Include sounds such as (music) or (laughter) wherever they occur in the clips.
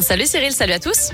Salut Cyril, salut à tous.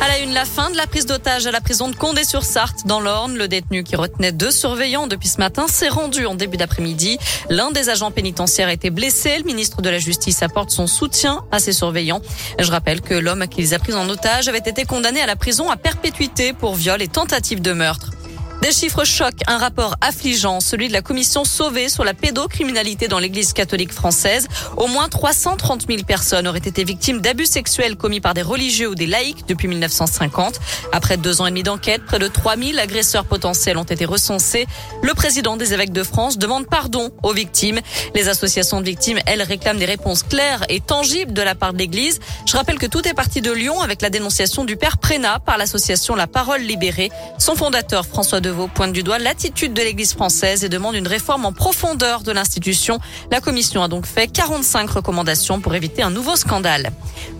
À la une, la fin de la prise d'otage à la prison de Condé-sur-Sarthe dans l'Orne. Le détenu qui retenait deux surveillants depuis ce matin s'est rendu en début d'après-midi. L'un des agents pénitentiaires a été blessé. Le ministre de la Justice apporte son soutien à ses surveillants. Je rappelle que l'homme qui les a pris en otage avait été condamné à la prison à perpétuité pour viol et tentative de meurtre. Des chiffres choquent, un rapport affligeant, celui de la commission Sauvée sur la pédocriminalité dans l'église catholique française. Au moins 330 000 personnes auraient été victimes d'abus sexuels commis par des religieux ou des laïcs depuis 1950. Après deux ans et demi d'enquête, près de 3 000 agresseurs potentiels ont été recensés. Le président des évêques de France demande pardon aux victimes. Les associations de victimes, elles, réclament des réponses claires et tangibles de la part de l'église. Je rappelle que tout est parti de Lyon avec la dénonciation du père Prénat par l'association La Parole Libérée. Son fondateur, François de pointe du doigt l'attitude de l'Église française et demande une réforme en profondeur de l'institution. La commission a donc fait 45 recommandations pour éviter un nouveau scandale.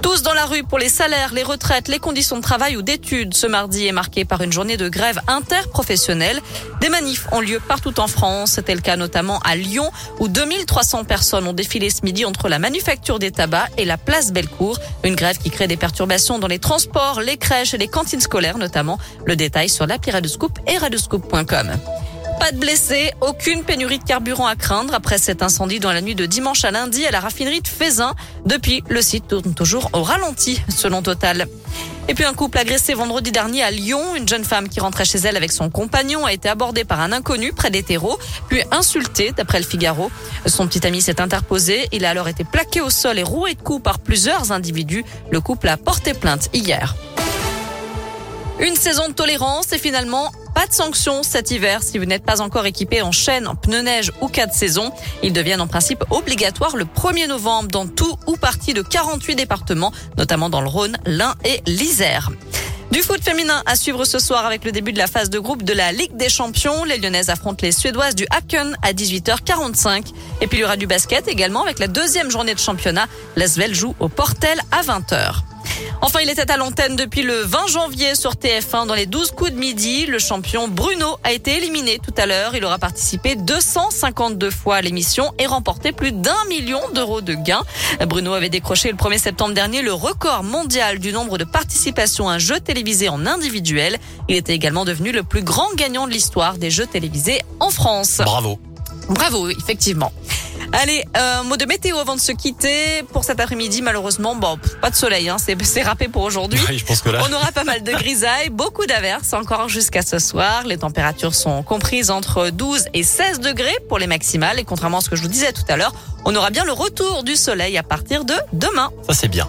Tous dans la rue pour les salaires, les retraites, les conditions de travail ou d'études. Ce mardi est marqué par une journée de grève interprofessionnelle. Des manifs ont lieu partout en France. C'était le cas notamment à Lyon où 2300 personnes ont défilé ce midi entre la manufacture des tabacs et la place Bellecour. Une grève qui crée des perturbations dans les transports, les crèches et les cantines scolaires notamment. Le détail sur l'appli Radescoop et Pas de blessés, aucune pénurie de carburant à craindre après cet incendie dans la nuit de dimanche à lundi à la raffinerie de Fézin. Depuis, le site tourne toujours au ralenti, selon Total. Et puis un couple agressé vendredi dernier à Lyon. Une jeune femme qui rentrait chez elle avec son compagnon a été abordée par un inconnu près des terreaux, puis insultée d'après le Figaro. Son petit ami s'est interposé. Il a alors été plaqué au sol et roué de coups par plusieurs individus. Le couple a porté plainte hier. Une saison de tolérance et finalement pas de sanctions cet hiver si vous n'êtes pas encore équipé en chaîne, en pneus neige ou cas de saison. Ils deviennent en principe obligatoires le 1er novembre dans tout ou partie de 48 départements, notamment dans le Rhône, l'Ain et l'Isère. Du foot féminin à suivre ce soir avec le début de la phase de groupe de la Ligue des Champions. Les Lyonnaises affrontent les Suédoises du Haken à 18h45. Et puis il y aura du basket également avec la deuxième journée de championnat. L'Asvel joue au Portel à 20h. Enfin, il était à l'antenne depuis le 20 janvier sur TF1 dans les 12 coups de midi. Le champion Bruno a été éliminé tout à l'heure. Il aura participé 252 fois à l'émission et remporté plus d'un million d'euros de gains. Bruno avait décroché le 1er septembre dernier le record mondial du nombre de participations à un jeu télévisé en individuel. Il était également devenu le plus grand gagnant de l'histoire des jeux télévisés en France. Bravo. Bravo, effectivement. Allez, un mot de météo avant de se quitter. Pour cet après-midi, malheureusement, bon, pas de soleil, hein, c'est, (laughs) c'est râpé pour aujourd'hui. Oui, je pense que là. On aura pas mal de grisailles, (laughs) beaucoup d'averses encore jusqu'à ce soir. Les températures sont comprises entre 12 et 16 degrés pour les maximales. Et contrairement à ce que je vous disais tout à l'heure, on aura bien le retour du soleil à partir de demain. Ça, c'est bien.